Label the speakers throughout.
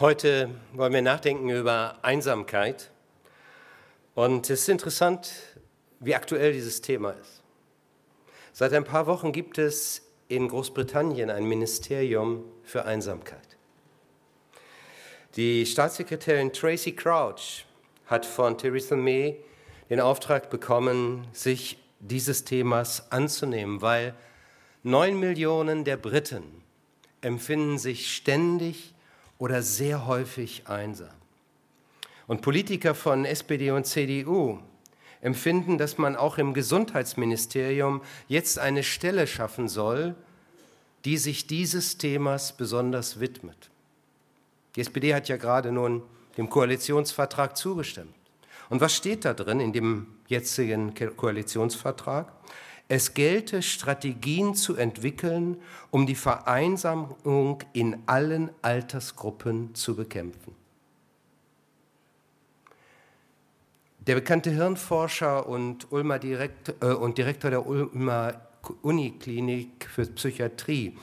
Speaker 1: Heute wollen wir nachdenken über Einsamkeit. Und es ist interessant, wie aktuell dieses Thema ist. Seit ein paar Wochen gibt es in Großbritannien ein Ministerium für Einsamkeit. Die Staatssekretärin Tracy Crouch hat von Theresa May den Auftrag bekommen, sich dieses Themas anzunehmen, weil neun Millionen der Briten empfinden sich ständig oder sehr häufig einsam. Und Politiker von SPD und CDU empfinden, dass man auch im Gesundheitsministerium jetzt eine Stelle schaffen soll, die sich dieses Themas besonders widmet. Die SPD hat ja gerade nun dem Koalitionsvertrag zugestimmt. Und was steht da drin in dem jetzigen Koalitionsvertrag? Es gelte, Strategien zu entwickeln, um die Vereinsamung in allen Altersgruppen zu bekämpfen. Der bekannte Hirnforscher und, Ulmer Direkt, äh, und Direktor der Ulmer Uniklinik für Psychiatrie,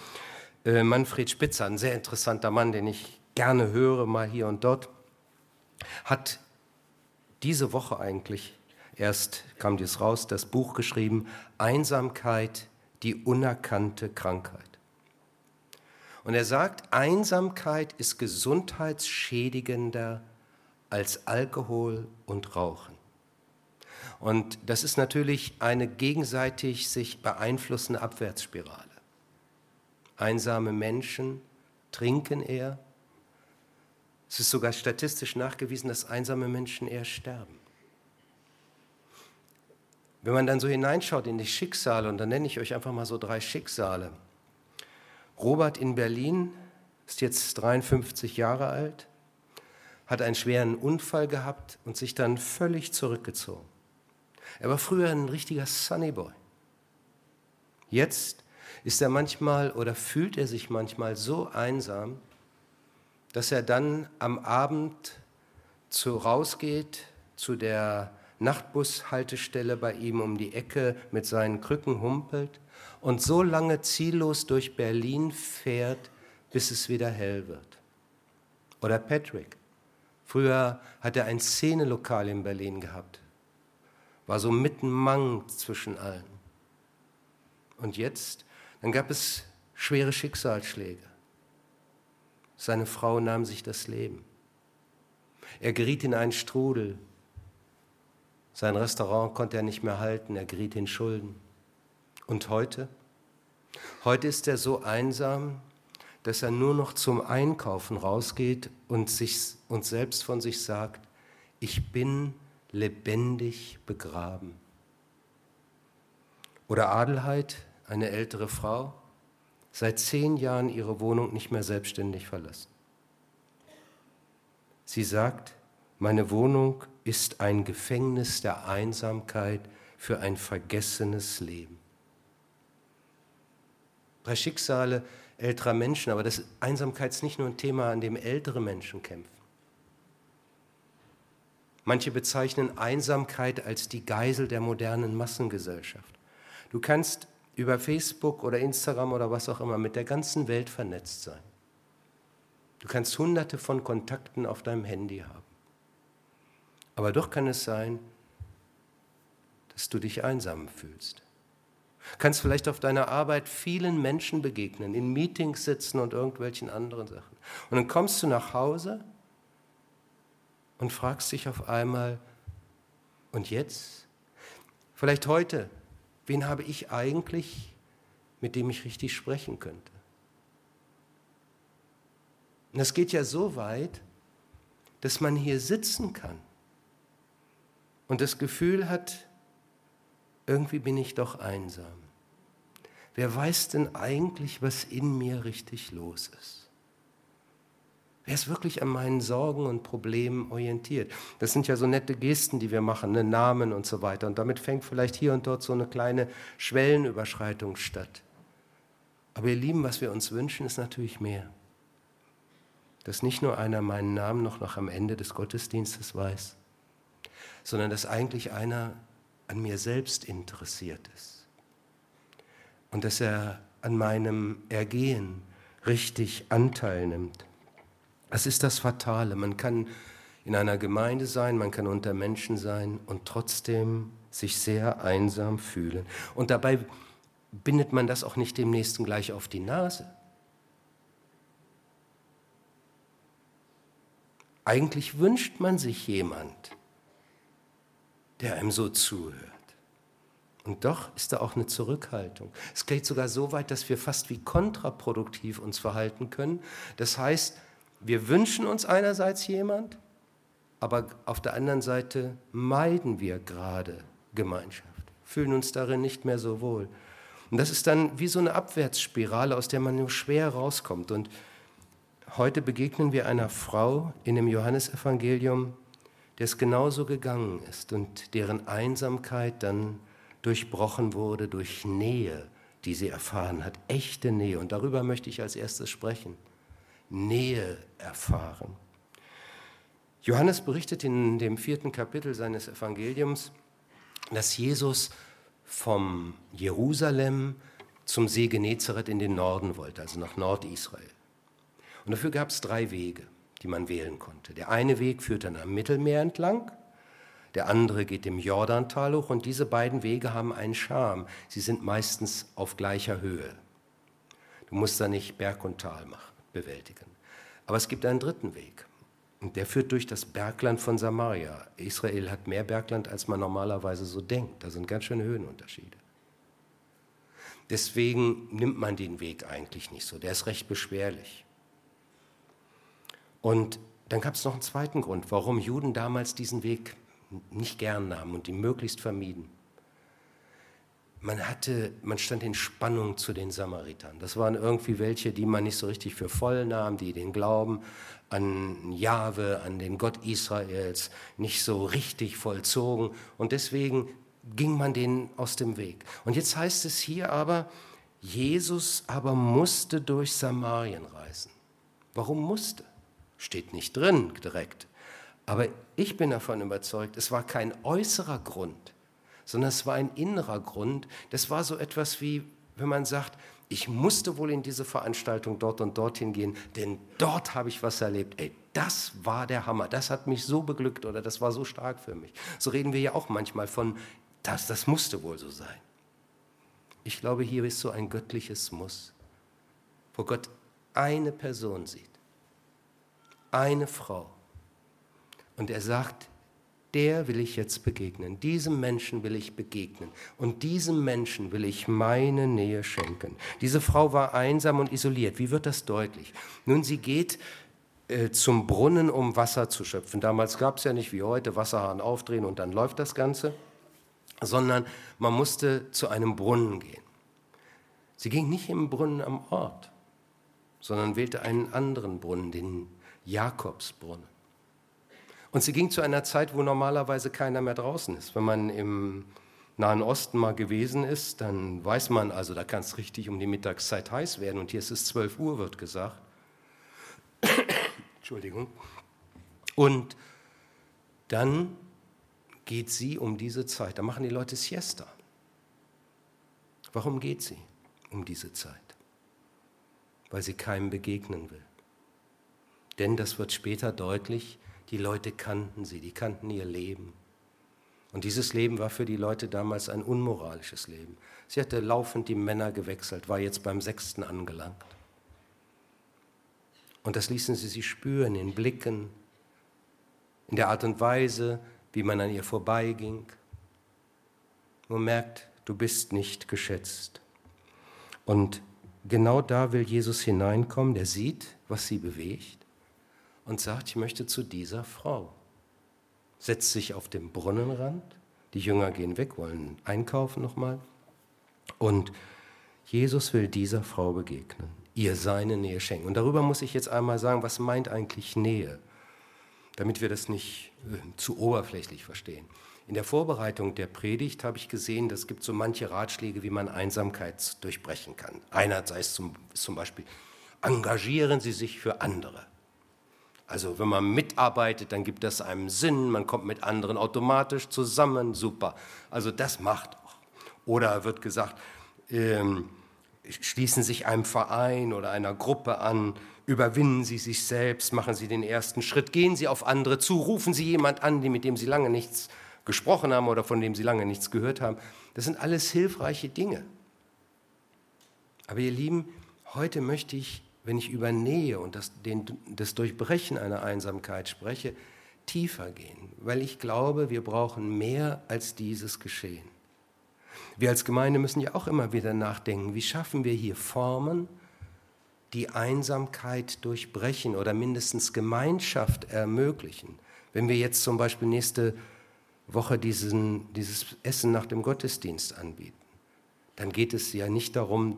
Speaker 1: äh, Manfred Spitzer, ein sehr interessanter Mann, den ich gerne höre, mal hier und dort, hat diese Woche eigentlich erst kam dies raus, das Buch geschrieben, Einsamkeit, die unerkannte Krankheit. Und er sagt, Einsamkeit ist gesundheitsschädigender als Alkohol und Rauchen. Und das ist natürlich eine gegenseitig sich beeinflussende Abwärtsspirale. Einsame Menschen trinken eher. Es ist sogar statistisch nachgewiesen, dass einsame Menschen eher sterben. Wenn man dann so hineinschaut in die Schicksale, und dann nenne ich euch einfach mal so drei Schicksale. Robert in Berlin ist jetzt 53 Jahre alt, hat einen schweren Unfall gehabt und sich dann völlig zurückgezogen. Er war früher ein richtiger Sunnyboy. Jetzt ist er manchmal oder fühlt er sich manchmal so einsam, dass er dann am Abend zu, rausgeht zu der Nachtbushaltestelle bei ihm um die Ecke mit seinen Krücken humpelt und so lange ziellos durch Berlin fährt, bis es wieder hell wird. Oder Patrick. Früher hat er ein Szenelokal in Berlin gehabt, war so mitten Mang zwischen allen. Und jetzt, dann gab es schwere Schicksalsschläge. Seine Frau nahm sich das Leben. Er geriet in einen Strudel, sein Restaurant konnte er nicht mehr halten, er geriet in Schulden. Und heute? Heute ist er so einsam, dass er nur noch zum Einkaufen rausgeht und, sich, und selbst von sich sagt, ich bin lebendig begraben. Oder Adelheid, eine ältere Frau, seit zehn Jahren ihre Wohnung nicht mehr selbstständig verlassen. Sie sagt, meine Wohnung ist ein Gefängnis der Einsamkeit für ein vergessenes Leben. Drei Schicksale älterer Menschen, aber das Einsamkeit ist nicht nur ein Thema, an dem ältere Menschen kämpfen. Manche bezeichnen Einsamkeit als die Geisel der modernen Massengesellschaft. Du kannst über Facebook oder Instagram oder was auch immer mit der ganzen Welt vernetzt sein. Du kannst hunderte von Kontakten auf deinem Handy haben. Aber doch kann es sein, dass du dich einsam fühlst. Kannst vielleicht auf deiner Arbeit vielen Menschen begegnen, in Meetings sitzen und irgendwelchen anderen Sachen. Und dann kommst du nach Hause und fragst dich auf einmal, und jetzt? Vielleicht heute, wen habe ich eigentlich, mit dem ich richtig sprechen könnte? Und das geht ja so weit, dass man hier sitzen kann und das Gefühl hat, irgendwie bin ich doch einsam. Wer weiß denn eigentlich, was in mir richtig los ist? Wer ist wirklich an meinen Sorgen und Problemen orientiert? Das sind ja so nette Gesten, die wir machen, ne? Namen und so weiter. Und damit fängt vielleicht hier und dort so eine kleine Schwellenüberschreitung statt. Aber ihr Lieben, was wir uns wünschen, ist natürlich mehr. Dass nicht nur einer meinen Namen noch nach am Ende des Gottesdienstes weiß, sondern dass eigentlich einer an mir selbst interessiert ist. Und dass er an meinem Ergehen richtig Anteil nimmt. Das ist das Fatale. Man kann in einer Gemeinde sein, man kann unter Menschen sein und trotzdem sich sehr einsam fühlen. Und dabei bindet man das auch nicht dem Nächsten gleich auf die Nase. Eigentlich wünscht man sich jemand, der einem so zuhört. Und doch ist da auch eine Zurückhaltung. Es geht sogar so weit, dass wir fast wie kontraproduktiv uns verhalten können. Das heißt, wir wünschen uns einerseits jemand, aber auf der anderen Seite meiden wir gerade Gemeinschaft, fühlen uns darin nicht mehr so wohl. Und das ist dann wie so eine Abwärtsspirale, aus der man nur schwer rauskommt. Und heute begegnen wir einer Frau in dem Johannesevangelium, der es genauso gegangen ist und deren Einsamkeit dann durchbrochen wurde durch Nähe, die sie erfahren hat, echte Nähe. Und darüber möchte ich als erstes sprechen. Nähe erfahren. Johannes berichtet in dem vierten Kapitel seines Evangeliums, dass Jesus vom Jerusalem zum See Genezareth in den Norden wollte, also nach Nordisrael. Und dafür gab es drei Wege, die man wählen konnte. Der eine Weg führt dann am Mittelmeer entlang, der andere geht im Jordantal hoch und diese beiden Wege haben einen Charme. Sie sind meistens auf gleicher Höhe. Du musst da nicht Berg und Tal bewältigen. Aber es gibt einen dritten Weg. Und der führt durch das Bergland von Samaria. Israel hat mehr Bergland, als man normalerweise so denkt. Da sind ganz schöne Höhenunterschiede. Deswegen nimmt man den Weg eigentlich nicht so. Der ist recht beschwerlich. Und dann gab es noch einen zweiten Grund, warum Juden damals diesen Weg nicht gern nahmen und ihn möglichst vermieden. Man, hatte, man stand in Spannung zu den Samaritern. Das waren irgendwie welche, die man nicht so richtig für voll nahm, die den Glauben an Jahwe, an den Gott Israels nicht so richtig vollzogen. Und deswegen ging man denen aus dem Weg. Und jetzt heißt es hier aber, Jesus aber musste durch Samarien reisen. Warum musste? Steht nicht drin direkt. Aber ich bin davon überzeugt, es war kein äußerer Grund, sondern es war ein innerer Grund. Das war so etwas wie, wenn man sagt, ich musste wohl in diese Veranstaltung dort und dorthin gehen, denn dort habe ich was erlebt. Ey, das war der Hammer, das hat mich so beglückt oder das war so stark für mich. So reden wir ja auch manchmal von, das, das musste wohl so sein. Ich glaube, hier ist so ein göttliches Muss, wo Gott eine Person sieht, eine Frau. Und er sagt, der will ich jetzt begegnen. Diesem Menschen will ich begegnen. Und diesem Menschen will ich meine Nähe schenken. Diese Frau war einsam und isoliert. Wie wird das deutlich? Nun, sie geht äh, zum Brunnen, um Wasser zu schöpfen. Damals gab es ja nicht wie heute Wasserhahn aufdrehen und dann läuft das Ganze, sondern man musste zu einem Brunnen gehen. Sie ging nicht im Brunnen am Ort, sondern wählte einen anderen Brunnen, den Jakobsbrunnen. Und sie ging zu einer Zeit, wo normalerweise keiner mehr draußen ist. Wenn man im Nahen Osten mal gewesen ist, dann weiß man, also da kann es richtig um die Mittagszeit heiß werden. Und hier ist es 12 Uhr, wird gesagt. Entschuldigung. Und dann geht sie um diese Zeit. Da machen die Leute Siesta. Warum geht sie um diese Zeit? Weil sie keinem begegnen will. Denn das wird später deutlich, die Leute kannten sie, die kannten ihr Leben. Und dieses Leben war für die Leute damals ein unmoralisches Leben. Sie hatte laufend die Männer gewechselt, war jetzt beim sechsten angelangt. Und das ließen sie sich spüren in Blicken, in der Art und Weise, wie man an ihr vorbeiging. Man merkt, du bist nicht geschätzt. Und genau da will Jesus hineinkommen, der sieht, was sie bewegt und sagt, ich möchte zu dieser Frau. Setzt sich auf den Brunnenrand, die Jünger gehen weg, wollen einkaufen nochmal. Und Jesus will dieser Frau begegnen, ihr seine Nähe schenken. Und darüber muss ich jetzt einmal sagen, was meint eigentlich Nähe, damit wir das nicht äh, zu oberflächlich verstehen. In der Vorbereitung der Predigt habe ich gesehen, es gibt so manche Ratschläge, wie man Einsamkeit durchbrechen kann. Einerseits zum, zum Beispiel, engagieren Sie sich für andere. Also wenn man mitarbeitet, dann gibt das einem Sinn, man kommt mit anderen automatisch zusammen, super. Also das macht auch. Oder wird gesagt, ähm, schließen sich einem Verein oder einer Gruppe an, überwinden Sie sich selbst, machen Sie den ersten Schritt, gehen Sie auf andere zu, rufen Sie jemand an, mit dem Sie lange nichts gesprochen haben oder von dem Sie lange nichts gehört haben. Das sind alles hilfreiche Dinge. Aber ihr Lieben, heute möchte ich, wenn ich über Nähe und das, den, das Durchbrechen einer Einsamkeit spreche, tiefer gehen, weil ich glaube, wir brauchen mehr als dieses Geschehen. Wir als Gemeinde müssen ja auch immer wieder nachdenken, wie schaffen wir hier Formen, die Einsamkeit durchbrechen oder mindestens Gemeinschaft ermöglichen. Wenn wir jetzt zum Beispiel nächste Woche diesen, dieses Essen nach dem Gottesdienst anbieten, dann geht es ja nicht darum,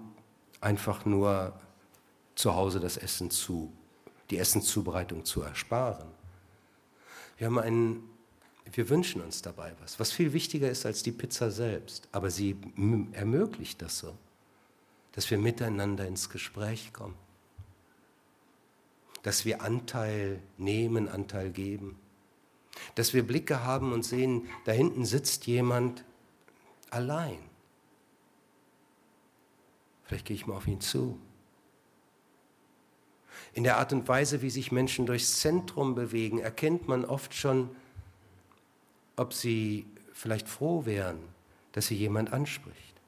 Speaker 1: einfach nur zu Hause das Essen zu, die Essenszubereitung zu ersparen. Wir haben einen wir wünschen uns dabei was, was viel wichtiger ist als die Pizza selbst. Aber sie ermöglicht das so, dass wir miteinander ins Gespräch kommen, dass wir Anteil nehmen, Anteil geben, dass wir Blicke haben und sehen, da hinten sitzt jemand allein. Vielleicht gehe ich mal auf ihn zu. In der Art und Weise, wie sich Menschen durchs Zentrum bewegen, erkennt man oft schon, ob sie vielleicht froh wären, dass sie jemand anspricht.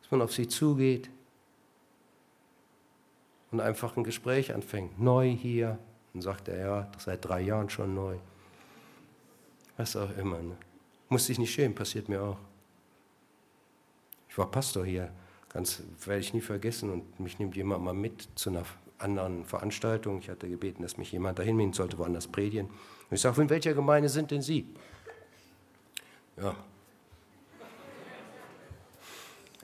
Speaker 1: Dass man auf sie zugeht und einfach ein Gespräch anfängt. Neu hier. Dann sagt er, ja, seit drei Jahren schon neu. Was auch immer. Ne? Muss sich nicht schämen, passiert mir auch. Ich war Pastor hier, ganz werde ich nie vergessen und mich nimmt jemand mal mit zu einer anderen Veranstaltung. Ich hatte gebeten, dass mich jemand dahin nehmen sollte, woanders predigen. Und ich sage, in welcher Gemeinde sind denn Sie? Ja.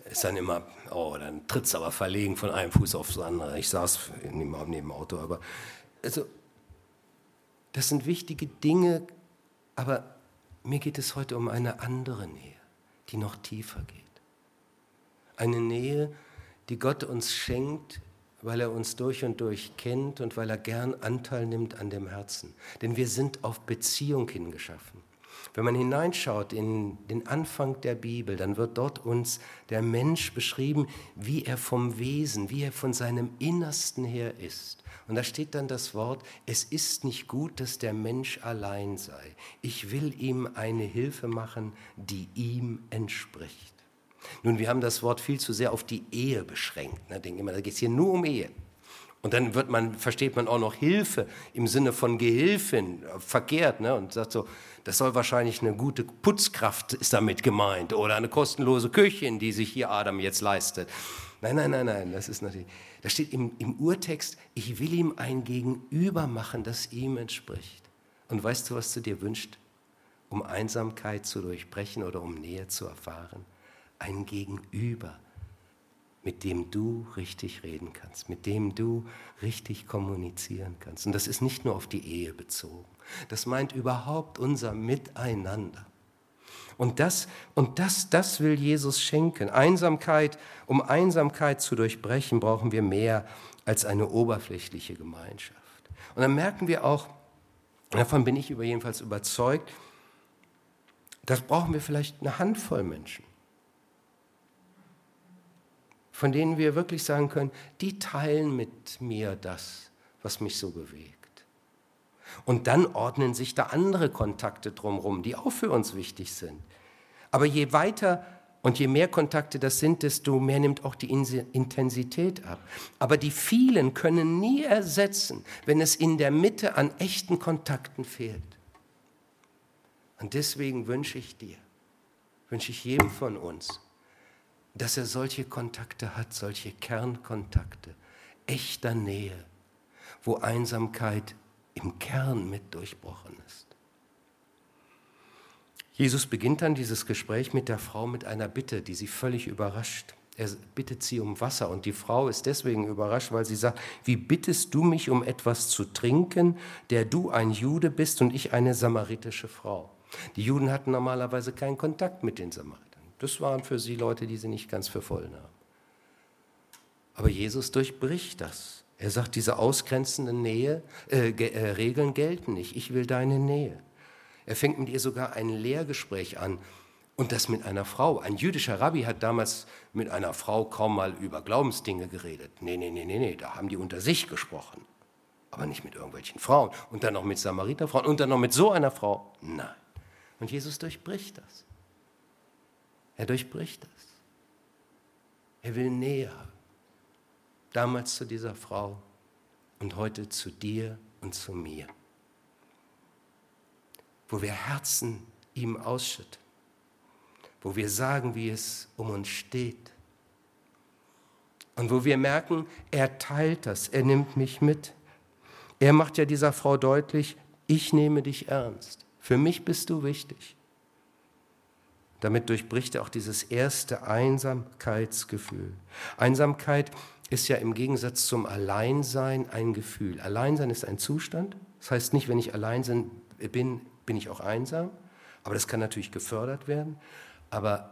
Speaker 1: Ist dann immer, oh, dann tritt es aber verlegen von einem Fuß aufs andere. Ich saß neben, neben dem Auto, aber also, das sind wichtige Dinge, aber mir geht es heute um eine andere Nähe, die noch tiefer geht. Eine Nähe, die Gott uns schenkt, weil er uns durch und durch kennt und weil er gern Anteil nimmt an dem Herzen. Denn wir sind auf Beziehung hingeschaffen. Wenn man hineinschaut in den Anfang der Bibel, dann wird dort uns der Mensch beschrieben, wie er vom Wesen, wie er von seinem Innersten her ist. Und da steht dann das Wort, es ist nicht gut, dass der Mensch allein sei. Ich will ihm eine Hilfe machen, die ihm entspricht. Nun, wir haben das Wort viel zu sehr auf die Ehe beschränkt. Ne? Denken immer, da geht es hier nur um Ehe. Und dann wird man, versteht man auch noch Hilfe im Sinne von Gehilfin äh, verkehrt ne? und sagt so, das soll wahrscheinlich eine gute Putzkraft ist damit gemeint oder eine kostenlose Köchin, die sich hier Adam jetzt leistet. Nein, nein, nein, nein, das ist natürlich, da steht im, im Urtext, ich will ihm ein Gegenüber machen, das ihm entspricht. Und weißt du, was du dir wünschst, um Einsamkeit zu durchbrechen oder um Nähe zu erfahren? Ein Gegenüber, mit dem du richtig reden kannst, mit dem du richtig kommunizieren kannst. Und das ist nicht nur auf die Ehe bezogen. Das meint überhaupt unser Miteinander. Und das, und das, das will Jesus schenken. Einsamkeit, um Einsamkeit zu durchbrechen, brauchen wir mehr als eine oberflächliche Gemeinschaft. Und dann merken wir auch, davon bin ich jedenfalls überzeugt, das brauchen wir vielleicht eine Handvoll Menschen von denen wir wirklich sagen können, die teilen mit mir das, was mich so bewegt. Und dann ordnen sich da andere Kontakte drumherum, die auch für uns wichtig sind. Aber je weiter und je mehr Kontakte das sind, desto mehr nimmt auch die Intensität ab. Aber die vielen können nie ersetzen, wenn es in der Mitte an echten Kontakten fehlt. Und deswegen wünsche ich dir, wünsche ich jedem von uns, dass er solche Kontakte hat, solche Kernkontakte, echter Nähe, wo Einsamkeit im Kern mit durchbrochen ist. Jesus beginnt dann dieses Gespräch mit der Frau mit einer Bitte, die sie völlig überrascht. Er bittet sie um Wasser und die Frau ist deswegen überrascht, weil sie sagt, wie bittest du mich um etwas zu trinken, der du ein Jude bist und ich eine samaritische Frau. Die Juden hatten normalerweise keinen Kontakt mit den Samaritern. Das waren für sie Leute, die sie nicht ganz für voll nahmen. Aber Jesus durchbricht das. Er sagt, diese ausgrenzenden Nähe, äh, äh, Regeln gelten nicht. Ich will deine Nähe. Er fängt mit ihr sogar ein Lehrgespräch an. Und das mit einer Frau. Ein jüdischer Rabbi hat damals mit einer Frau kaum mal über Glaubensdinge geredet. Nee, nee, nee, nee, nee, da haben die unter sich gesprochen. Aber nicht mit irgendwelchen Frauen. Und dann noch mit Samariterfrauen und dann noch mit so einer Frau. Nein. Und Jesus durchbricht das. Er durchbricht das. Er will näher. Damals zu dieser Frau und heute zu dir und zu mir. Wo wir Herzen ihm ausschütten wo wir sagen, wie es um uns steht. Und wo wir merken, er teilt das, er nimmt mich mit. Er macht ja dieser Frau deutlich, ich nehme dich ernst. Für mich bist du wichtig. Damit durchbricht er auch dieses erste Einsamkeitsgefühl. Einsamkeit ist ja im Gegensatz zum Alleinsein ein Gefühl. Alleinsein ist ein Zustand. Das heißt nicht, wenn ich allein bin, bin ich auch einsam. Aber das kann natürlich gefördert werden. Aber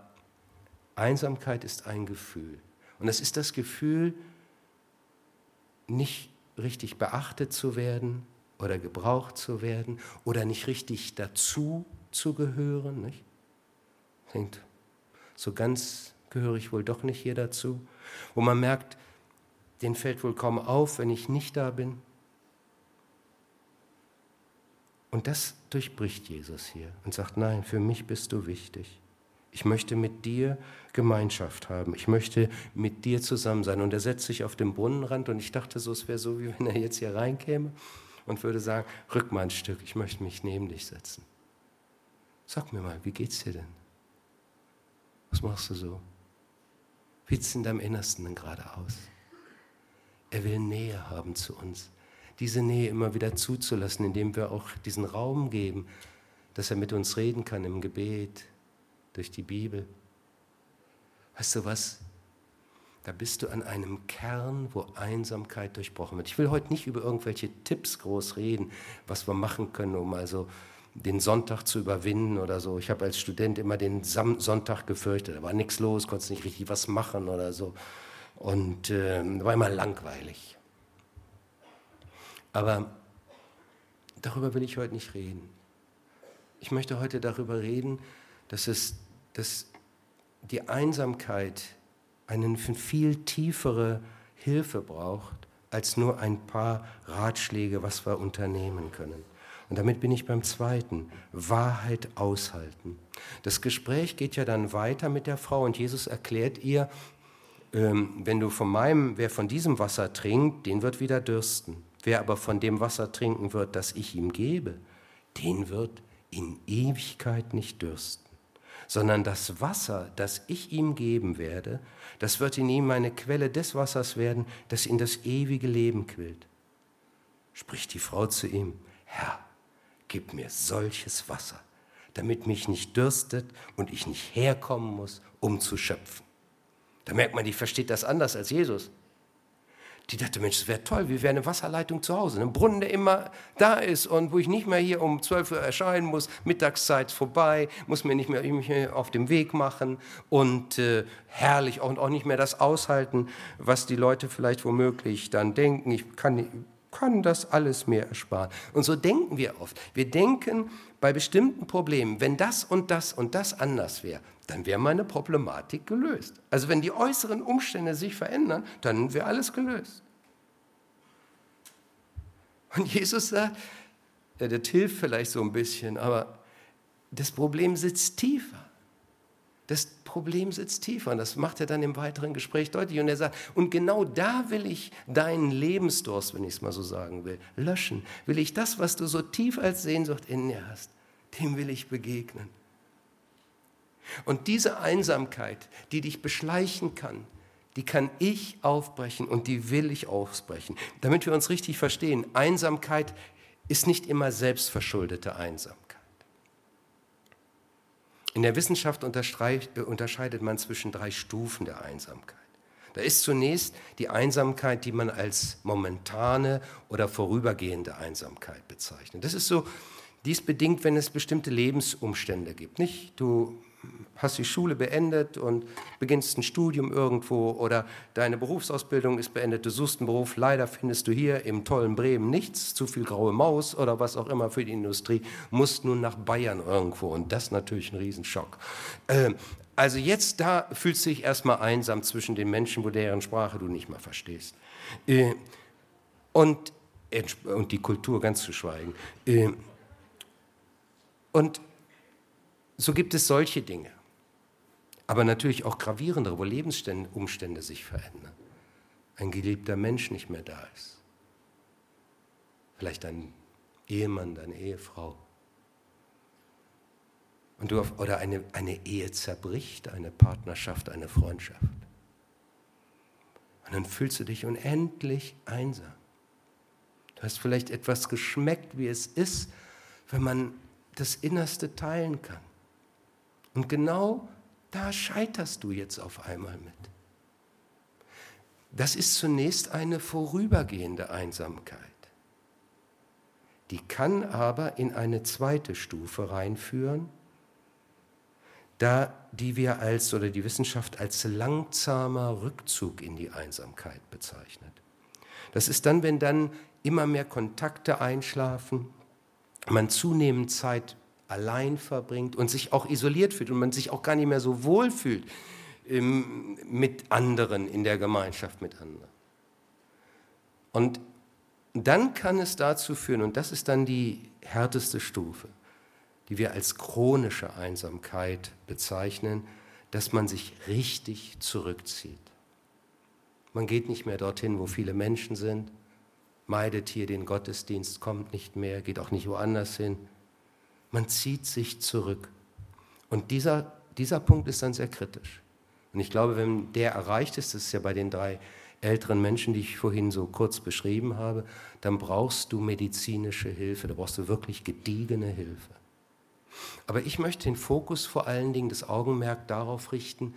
Speaker 1: Einsamkeit ist ein Gefühl. Und es ist das Gefühl, nicht richtig beachtet zu werden oder gebraucht zu werden oder nicht richtig dazu zu gehören. Nicht? Denkt, so ganz gehöre ich wohl doch nicht hier dazu. Wo man merkt, den fällt wohl kaum auf, wenn ich nicht da bin. Und das durchbricht Jesus hier und sagt, nein, für mich bist du wichtig. Ich möchte mit dir Gemeinschaft haben. Ich möchte mit dir zusammen sein. Und er setzt sich auf den Brunnenrand und ich dachte so, es wäre so, wie wenn er jetzt hier reinkäme und würde sagen, rück mal ein Stück, ich möchte mich neben dich setzen. Sag mir mal, wie geht's dir denn? Was machst du so? Wie sieht es in deinem Innersten denn gerade aus? Er will Nähe haben zu uns. Diese Nähe immer wieder zuzulassen, indem wir auch diesen Raum geben, dass er mit uns reden kann im Gebet, durch die Bibel. Weißt du was? Da bist du an einem Kern, wo Einsamkeit durchbrochen wird. Ich will heute nicht über irgendwelche Tipps groß reden, was wir machen können, um also den Sonntag zu überwinden oder so. Ich habe als Student immer den Sam Sonntag gefürchtet. Da war nichts los, konnte nicht richtig was machen oder so. Und äh, war immer langweilig. Aber darüber will ich heute nicht reden. Ich möchte heute darüber reden, dass, es, dass die Einsamkeit eine viel tiefere Hilfe braucht, als nur ein paar Ratschläge, was wir unternehmen können. Und damit bin ich beim zweiten, Wahrheit aushalten. Das Gespräch geht ja dann weiter mit der Frau und Jesus erklärt ihr, ähm, wenn du von meinem, wer von diesem Wasser trinkt, den wird wieder dürsten. Wer aber von dem Wasser trinken wird, das ich ihm gebe, den wird in Ewigkeit nicht dürsten sondern das Wasser, das ich ihm geben werde, das wird in ihm eine Quelle des Wassers werden, das in das ewige Leben quillt. Spricht die Frau zu ihm, Herr, gib mir solches Wasser, damit mich nicht dürstet und ich nicht herkommen muss, um zu schöpfen. Da merkt man, die versteht das anders als Jesus. Die dachte, Mensch, das wäre toll, wir wären eine Wasserleitung zu Hause, ein Brunnen, der immer da ist und wo ich nicht mehr hier um 12 Uhr erscheinen muss, Mittagszeit vorbei, muss mir nicht mehr, auf dem Weg machen und äh, herrlich und auch nicht mehr das aushalten, was die Leute vielleicht womöglich dann denken. Ich kann, kann das alles mir ersparen. Und so denken wir oft. Wir denken bei bestimmten Problemen, wenn das und das und das anders wäre, dann wäre meine Problematik gelöst. Also wenn die äußeren Umstände sich verändern, dann wäre alles gelöst. Und Jesus sagt, ja, das hilft vielleicht so ein bisschen, aber das Problem sitzt tiefer. Das Problem sitzt tiefer und das macht er dann im weiteren Gespräch deutlich. Und er sagt, und genau da will ich deinen Lebensdurst, wenn ich es mal so sagen will, löschen. Will ich das, was du so tief als Sehnsucht in dir hast, dem will ich begegnen. Und diese Einsamkeit, die dich beschleichen kann, die kann ich aufbrechen und die will ich aufbrechen. Damit wir uns richtig verstehen, Einsamkeit ist nicht immer selbstverschuldete Einsamkeit. In der Wissenschaft äh, unterscheidet man zwischen drei Stufen der Einsamkeit. Da ist zunächst die Einsamkeit, die man als momentane oder vorübergehende Einsamkeit bezeichnet. Das ist so dies bedingt, wenn es bestimmte Lebensumstände gibt. Nicht? Du hast die Schule beendet und beginnst ein Studium irgendwo oder deine Berufsausbildung ist beendet, du suchst einen Beruf, leider findest du hier im tollen Bremen nichts, zu viel graue Maus oder was auch immer für die Industrie, musst nun nach Bayern irgendwo und das natürlich ein Riesenschock. Ähm, also jetzt da fühlst du dich erstmal einsam zwischen den Menschen, wo deren Sprache du nicht mehr verstehst. Äh, und, und die Kultur ganz zu schweigen. Äh, und so gibt es solche Dinge aber natürlich auch gravierendere, wo Lebensumstände sich verändern. Ein geliebter Mensch nicht mehr da ist. Vielleicht ein Ehemann, deine Ehefrau. Und du auf, oder eine, eine Ehe zerbricht, eine Partnerschaft, eine Freundschaft. Und dann fühlst du dich unendlich einsam. Du hast vielleicht etwas geschmeckt, wie es ist, wenn man das Innerste teilen kann. Und genau da scheiterst du jetzt auf einmal mit. Das ist zunächst eine vorübergehende Einsamkeit. Die kann aber in eine zweite Stufe reinführen, da die wir als oder die Wissenschaft als langsamer Rückzug in die Einsamkeit bezeichnet. Das ist dann, wenn dann immer mehr Kontakte einschlafen, man zunehmend Zeit allein verbringt und sich auch isoliert fühlt und man sich auch gar nicht mehr so wohl fühlt ähm, mit anderen, in der Gemeinschaft mit anderen. Und dann kann es dazu führen, und das ist dann die härteste Stufe, die wir als chronische Einsamkeit bezeichnen, dass man sich richtig zurückzieht. Man geht nicht mehr dorthin, wo viele Menschen sind, meidet hier den Gottesdienst, kommt nicht mehr, geht auch nicht woanders hin, man zieht sich zurück. Und dieser, dieser Punkt ist dann sehr kritisch. Und ich glaube, wenn der erreicht ist, das ist ja bei den drei älteren Menschen, die ich vorhin so kurz beschrieben habe, dann brauchst du medizinische Hilfe, da brauchst du wirklich gediegene Hilfe. Aber ich möchte den Fokus vor allen Dingen, das Augenmerk darauf richten,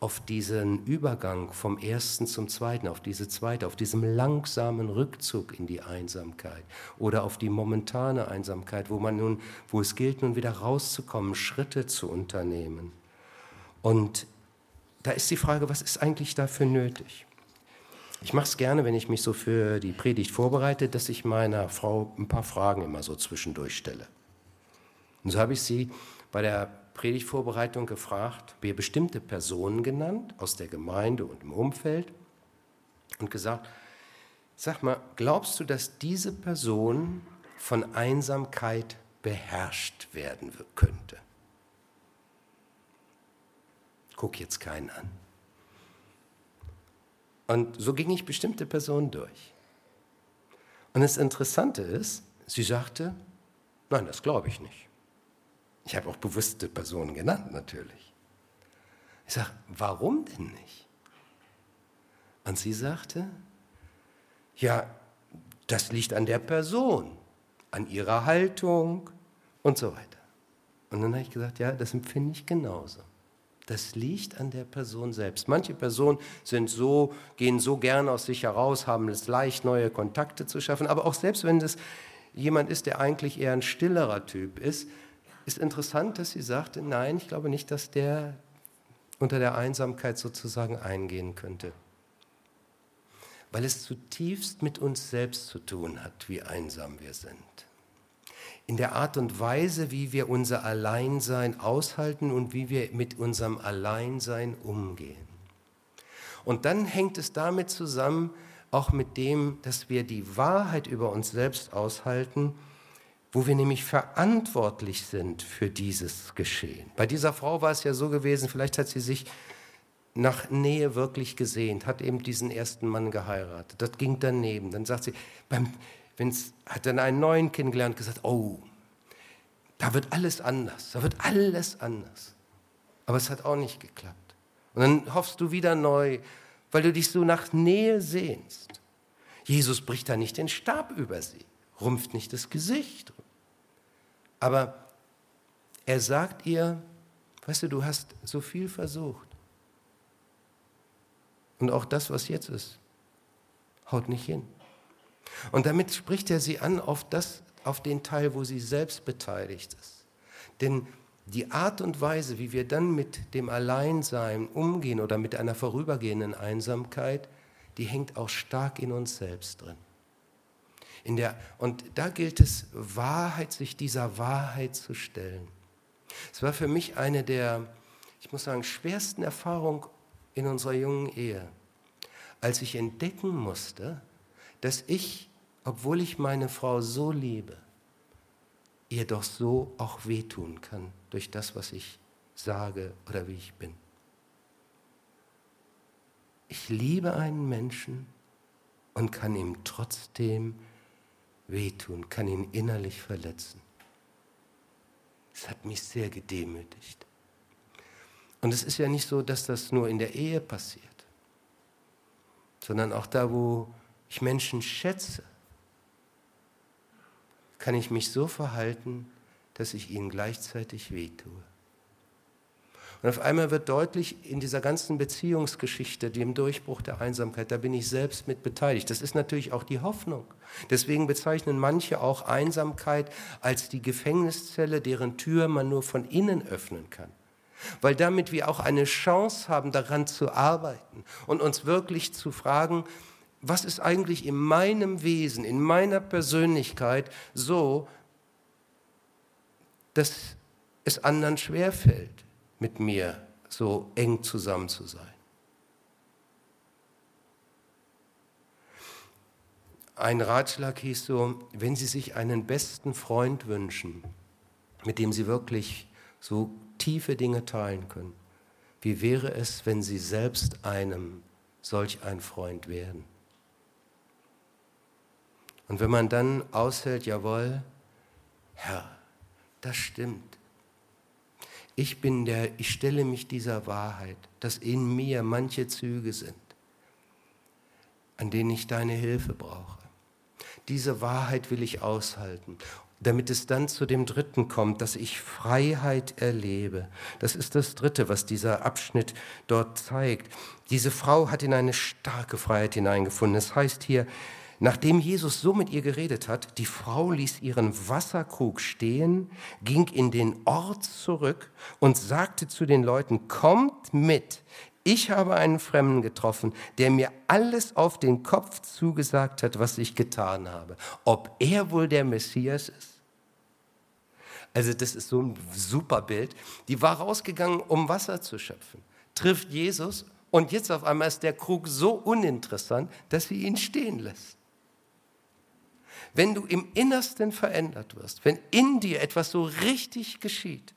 Speaker 1: auf diesen Übergang vom ersten zum zweiten, auf diese zweite, auf diesem langsamen Rückzug in die Einsamkeit oder auf die momentane Einsamkeit, wo man nun, wo es gilt, nun wieder rauszukommen, Schritte zu unternehmen. Und da ist die Frage, was ist eigentlich dafür nötig? Ich mache es gerne, wenn ich mich so für die Predigt vorbereite, dass ich meiner Frau ein paar Fragen immer so zwischendurch stelle. Und so habe ich sie bei der Predigtvorbereitung gefragt, wir bestimmte Personen genannt aus der Gemeinde und im Umfeld und gesagt, sag mal, glaubst du, dass diese Person von Einsamkeit beherrscht werden könnte? Guck jetzt keinen an. Und so ging ich bestimmte Personen durch. Und das Interessante ist, sie sagte, nein, das glaube ich nicht. Ich habe auch bewusste Personen genannt, natürlich. Ich sage, warum denn nicht? Und sie sagte, ja, das liegt an der Person, an ihrer Haltung und so weiter. Und dann habe ich gesagt, ja, das empfinde ich genauso. Das liegt an der Person selbst. Manche Personen sind so, gehen so gern aus sich heraus, haben es leicht, neue Kontakte zu schaffen. Aber auch selbst wenn es jemand ist, der eigentlich eher ein stillerer Typ ist, ist interessant, dass sie sagte, nein, ich glaube nicht, dass der unter der Einsamkeit sozusagen eingehen könnte. Weil es zutiefst mit uns selbst zu tun hat, wie einsam wir sind. In der Art und Weise, wie wir unser Alleinsein aushalten und wie wir mit unserem Alleinsein umgehen. Und dann hängt es damit zusammen, auch mit dem, dass wir die Wahrheit über uns selbst aushalten, wo wir nämlich verantwortlich sind für dieses Geschehen. Bei dieser Frau war es ja so gewesen, vielleicht hat sie sich nach Nähe wirklich gesehnt, hat eben diesen ersten Mann geheiratet. Das ging daneben. Dann sagt sie, beim, wenn's, hat dann einen neuen kennengelernt, gesagt, oh, da wird alles anders, da wird alles anders. Aber es hat auch nicht geklappt. Und dann hoffst du wieder neu, weil du dich so nach Nähe sehnst. Jesus bricht da nicht den Stab über sie, rumpft nicht das Gesicht, aber er sagt ihr, weißt du, du hast so viel versucht. Und auch das, was jetzt ist, haut nicht hin. Und damit spricht er sie an auf, das, auf den Teil, wo sie selbst beteiligt ist. Denn die Art und Weise, wie wir dann mit dem Alleinsein umgehen oder mit einer vorübergehenden Einsamkeit, die hängt auch stark in uns selbst drin. In der, und da gilt es, Wahrheit, sich dieser Wahrheit zu stellen. Es war für mich eine der, ich muss sagen, schwersten Erfahrungen in unserer jungen Ehe, als ich entdecken musste, dass ich, obwohl ich meine Frau so liebe, ihr doch so auch wehtun kann durch das, was ich sage oder wie ich bin. Ich liebe einen Menschen und kann ihm trotzdem wehtun, kann ihn innerlich verletzen. Es hat mich sehr gedemütigt. Und es ist ja nicht so, dass das nur in der Ehe passiert, sondern auch da, wo ich Menschen schätze, kann ich mich so verhalten, dass ich ihnen gleichzeitig wehtue. Und auf einmal wird deutlich in dieser ganzen Beziehungsgeschichte, dem Durchbruch der Einsamkeit, da bin ich selbst mit beteiligt. Das ist natürlich auch die Hoffnung. Deswegen bezeichnen manche auch Einsamkeit als die Gefängniszelle, deren Tür man nur von innen öffnen kann. Weil damit wir auch eine Chance haben, daran zu arbeiten und uns wirklich zu fragen, was ist eigentlich in meinem Wesen, in meiner Persönlichkeit so, dass es anderen schwerfällt, mit mir so eng zusammen zu sein. Ein Ratschlag hieß so, wenn Sie sich einen besten Freund wünschen, mit dem Sie wirklich so tiefe Dinge teilen können, wie wäre es, wenn Sie selbst einem solch ein Freund wären? Und wenn man dann aushält, jawohl, Herr, das stimmt. Ich bin der, ich stelle mich dieser Wahrheit, dass in mir manche Züge sind, an denen ich deine Hilfe brauche. Diese Wahrheit will ich aushalten, damit es dann zu dem Dritten kommt, dass ich Freiheit erlebe. Das ist das Dritte, was dieser Abschnitt dort zeigt. Diese Frau hat in eine starke Freiheit hineingefunden. Es das heißt hier, Nachdem Jesus so mit ihr geredet hat, die Frau ließ ihren Wasserkrug stehen, ging in den Ort zurück und sagte zu den Leuten, kommt mit, ich habe einen Fremden getroffen, der mir alles auf den Kopf zugesagt hat, was ich getan habe. Ob er wohl der Messias ist? Also das ist so ein super Bild. Die war rausgegangen, um Wasser zu schöpfen, trifft Jesus und jetzt auf einmal ist der Krug so uninteressant, dass sie ihn stehen lässt. Wenn du im Innersten verändert wirst, wenn in dir etwas so richtig geschieht,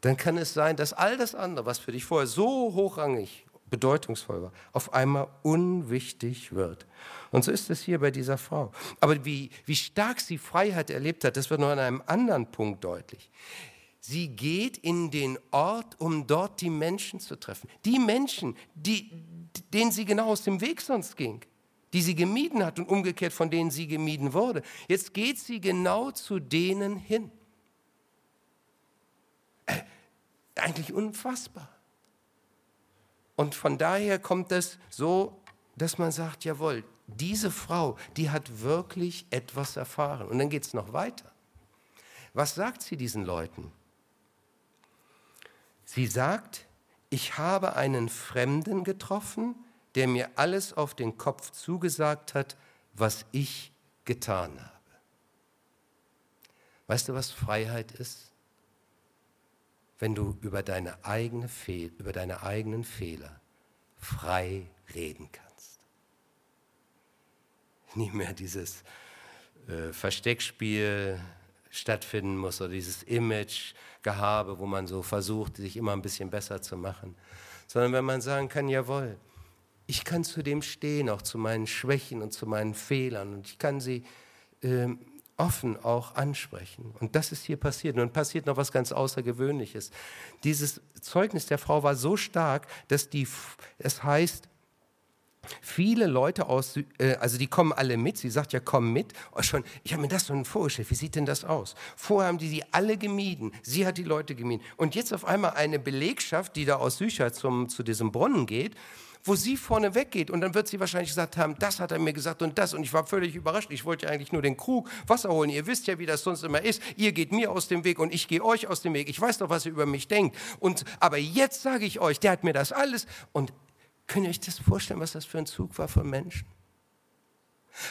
Speaker 1: dann kann es sein, dass all das andere, was für dich vorher so hochrangig, bedeutungsvoll war, auf einmal unwichtig wird. Und so ist es hier bei dieser Frau. Aber wie, wie stark sie Freiheit erlebt hat, das wird noch an einem anderen Punkt deutlich. Sie geht in den Ort, um dort die Menschen zu treffen. Die Menschen, die, denen sie genau aus dem Weg sonst ging die sie gemieden hat und umgekehrt von denen sie gemieden wurde. Jetzt geht sie genau zu denen hin. Äh, eigentlich unfassbar. Und von daher kommt es so, dass man sagt, jawohl, diese Frau, die hat wirklich etwas erfahren. Und dann geht es noch weiter. Was sagt sie diesen Leuten? Sie sagt, ich habe einen Fremden getroffen, der mir alles auf den Kopf zugesagt hat, was ich getan habe. Weißt du, was Freiheit ist? Wenn du über deine, eigene Fehl, über deine eigenen Fehler frei reden kannst. Nie mehr dieses äh, Versteckspiel stattfinden muss oder dieses Image-Gehabe, wo man so versucht, sich immer ein bisschen besser zu machen, sondern wenn man sagen kann, jawohl, ich kann zu dem stehen, auch zu meinen Schwächen und zu meinen Fehlern. Und ich kann sie äh, offen auch ansprechen. Und das ist hier passiert. Und passiert noch was ganz Außergewöhnliches. Dieses Zeugnis der Frau war so stark, dass die, es heißt, Viele Leute aus, äh, also die kommen alle mit. Sie sagt ja, komm mit. Oh, schon, ich habe mir das so vorgestellt. Wie sieht denn das aus? Vorher haben die sie alle gemieden. Sie hat die Leute gemieden. Und jetzt auf einmal eine Belegschaft, die da aus Sücher zum, zu diesem Brunnen geht wo sie vorne weggeht und dann wird sie wahrscheinlich gesagt haben, das hat er mir gesagt und das und ich war völlig überrascht. Ich wollte eigentlich nur den Krug Wasser holen. Ihr wisst ja, wie das sonst immer ist. Ihr geht mir aus dem Weg und ich gehe euch aus dem Weg. Ich weiß doch, was ihr über mich denkt. Und aber jetzt sage ich euch, der hat mir das alles und könnt ihr euch das vorstellen, was das für ein Zug war von Menschen?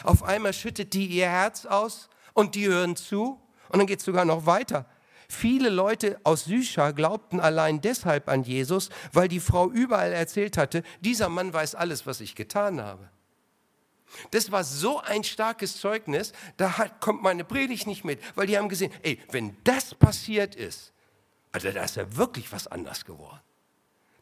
Speaker 1: Auf einmal schüttet die ihr Herz aus und die hören zu und dann geht es sogar noch weiter. Viele Leute aus Sychar glaubten allein deshalb an Jesus, weil die Frau überall erzählt hatte, dieser Mann weiß alles, was ich getan habe. Das war so ein starkes Zeugnis, da hat, kommt meine Predigt nicht mit, weil die haben gesehen, ey, wenn das passiert ist, also da ist ja wirklich was anders geworden.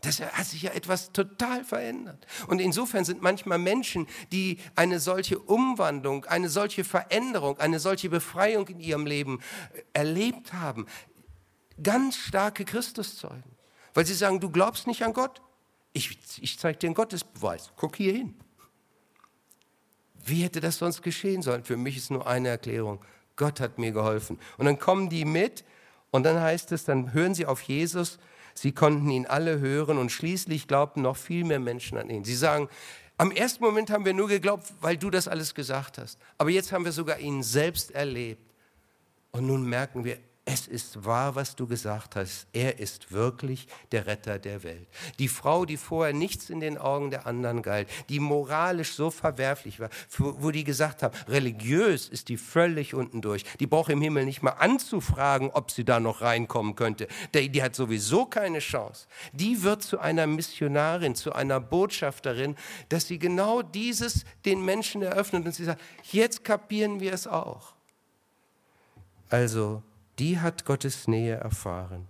Speaker 1: Das hat sich ja etwas total verändert. Und insofern sind manchmal Menschen, die eine solche Umwandlung, eine solche Veränderung, eine solche Befreiung in ihrem Leben äh, erlebt haben, ganz starke Christuszeugen. Weil sie sagen, du glaubst nicht an Gott? Ich, ich zeige dir einen Gottesbeweis. Guck hier hin. Wie hätte das sonst geschehen sollen? Für mich ist nur eine Erklärung. Gott hat mir geholfen. Und dann kommen die mit und dann heißt es, dann hören sie auf Jesus Sie konnten ihn alle hören und schließlich glaubten noch viel mehr Menschen an ihn. Sie sagen, am ersten Moment haben wir nur geglaubt, weil du das alles gesagt hast. Aber jetzt haben wir sogar ihn selbst erlebt. Und nun merken wir, es ist wahr, was du gesagt hast. Er ist wirklich der Retter der Welt. Die Frau, die vorher nichts in den Augen der anderen galt, die moralisch so verwerflich war, wo die gesagt haben, religiös ist die völlig unten durch. Die braucht im Himmel nicht mal anzufragen, ob sie da noch reinkommen könnte. Die, hat sowieso keine Chance. Die wird zu einer Missionarin, zu einer Botschafterin, dass sie genau dieses den Menschen eröffnet und sie sagt, jetzt kapieren wir es auch. Also die hat Gottes Nähe erfahren.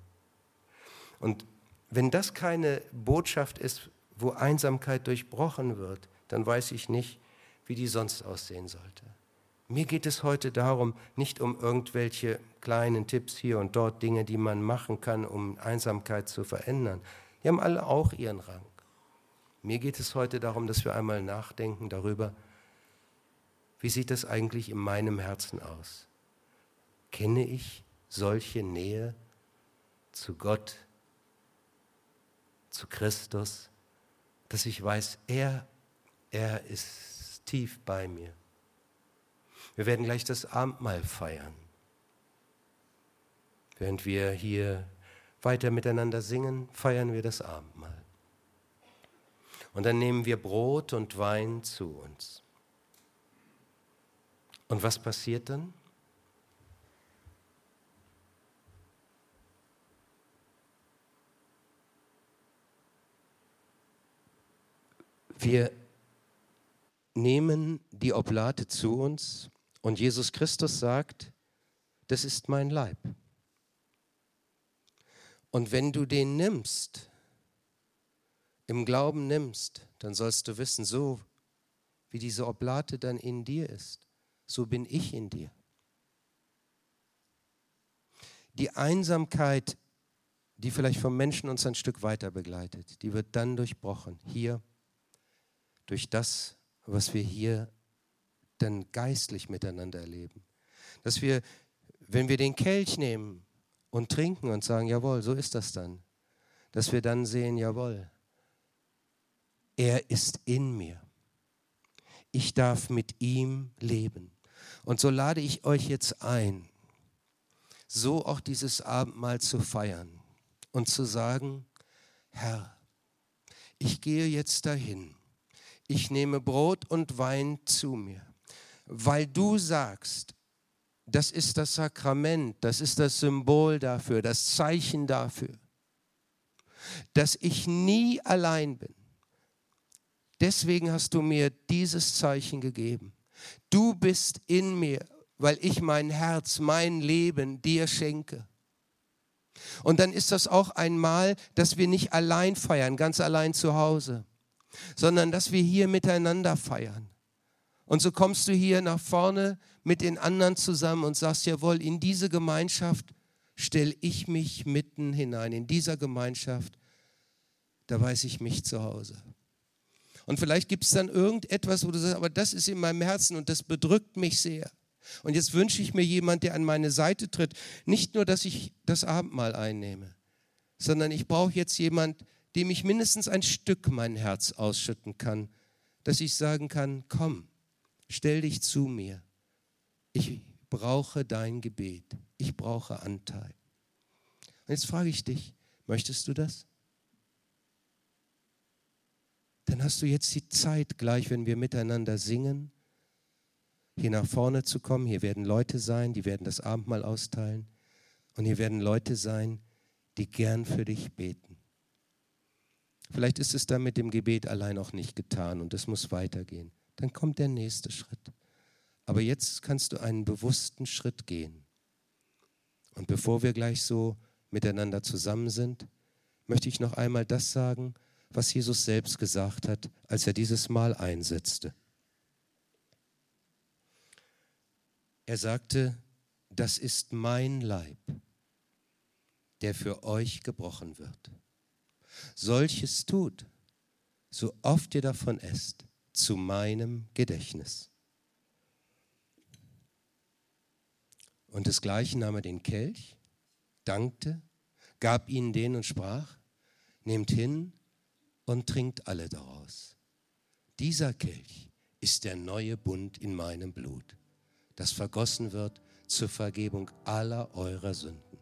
Speaker 1: Und wenn das keine Botschaft ist, wo Einsamkeit durchbrochen wird, dann weiß ich nicht, wie die sonst aussehen sollte. Mir geht es heute darum, nicht um irgendwelche kleinen Tipps hier und dort, Dinge, die man machen kann, um Einsamkeit zu verändern. Die haben alle auch ihren Rang. Mir geht es heute darum, dass wir einmal nachdenken darüber, wie sieht das eigentlich in meinem Herzen aus? Kenne ich solche Nähe zu Gott, zu Christus, dass ich weiß, er, er ist tief bei mir. Wir werden gleich das Abendmahl feiern. Während wir hier weiter miteinander singen, feiern wir das Abendmahl. Und dann nehmen wir Brot und Wein zu uns. Und was passiert dann? Wir nehmen die Oblate zu uns und Jesus Christus sagt, das ist mein Leib. Und wenn du den nimmst, im Glauben nimmst, dann sollst du wissen, so wie diese Oblate dann in dir ist, so bin ich in dir. Die Einsamkeit, die vielleicht vom Menschen uns ein Stück weiter begleitet, die wird dann durchbrochen, hier durch das, was wir hier dann geistlich miteinander erleben. Dass wir, wenn wir den Kelch nehmen und trinken und sagen, jawohl, so ist das dann, dass wir dann sehen, jawohl, er ist in mir. Ich darf mit ihm leben. Und so lade ich euch jetzt ein, so auch dieses Abendmahl zu feiern und zu sagen, Herr, ich gehe jetzt dahin ich nehme Brot und Wein zu mir, weil du sagst, das ist das Sakrament, das ist das Symbol dafür, das Zeichen dafür, dass ich nie allein bin. Deswegen hast du mir dieses Zeichen gegeben. Du bist in mir, weil ich mein Herz, mein Leben dir schenke. Und dann ist das auch einmal, dass wir nicht allein feiern, ganz allein zu Hause, sondern dass wir hier miteinander feiern. Und so kommst du hier nach vorne mit den anderen zusammen und sagst, jawohl, in diese Gemeinschaft stelle ich mich mitten hinein. In dieser Gemeinschaft, da weiß ich mich zu Hause. Und vielleicht gibt es dann irgendetwas, wo du sagst, aber das ist in meinem Herzen und das bedrückt mich sehr. Und jetzt wünsche ich mir jemand, der an meine Seite tritt. Nicht nur, dass ich das Abendmahl einnehme, sondern ich brauche jetzt jemand, dem ich mindestens ein Stück mein Herz ausschütten kann, dass ich sagen kann, komm, stell dich zu mir. Ich brauche dein Gebet. Ich brauche Anteil. Und jetzt frage ich dich, möchtest du das? Dann hast du jetzt die Zeit, gleich wenn wir miteinander singen, hier nach vorne zu kommen. Hier werden Leute sein, die werden das Abendmahl austeilen. Und hier werden Leute sein, die gern für dich beten. Vielleicht ist es dann mit dem Gebet allein auch nicht getan und es muss weitergehen. Dann kommt der nächste Schritt. Aber jetzt kannst du einen bewussten Schritt gehen. Und bevor wir gleich so miteinander zusammen sind, möchte ich noch einmal das sagen, was Jesus selbst gesagt hat, als er dieses Mal einsetzte. Er sagte, das ist mein Leib, der für euch gebrochen wird. Solches tut, so oft ihr davon esst, zu meinem Gedächtnis. Und desgleichen nahm er den Kelch, dankte, gab ihnen den und sprach, nehmt hin und trinkt alle daraus. Dieser Kelch ist der neue Bund in meinem Blut, das vergossen wird zur Vergebung aller eurer Sünden.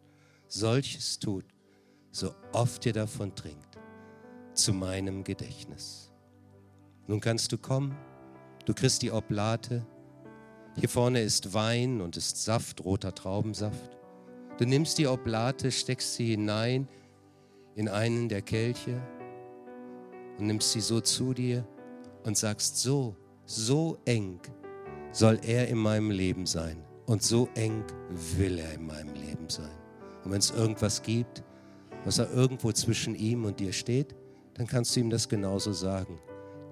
Speaker 1: Solches tut, so oft ihr davon trinkt, zu meinem Gedächtnis. Nun kannst du kommen, du kriegst die Oblate. Hier vorne ist Wein und ist Saft, roter Traubensaft. Du nimmst die Oblate, steckst sie hinein in einen der Kelche und nimmst sie so zu dir und sagst, so, so eng soll er in meinem Leben sein und so eng will er in meinem Leben sein. Und wenn es irgendwas gibt, was da irgendwo zwischen ihm und dir steht, dann kannst du ihm das genauso sagen.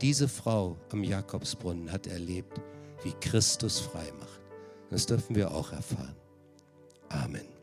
Speaker 1: Diese Frau am Jakobsbrunnen hat erlebt, wie Christus frei macht. Das dürfen wir auch erfahren. Amen.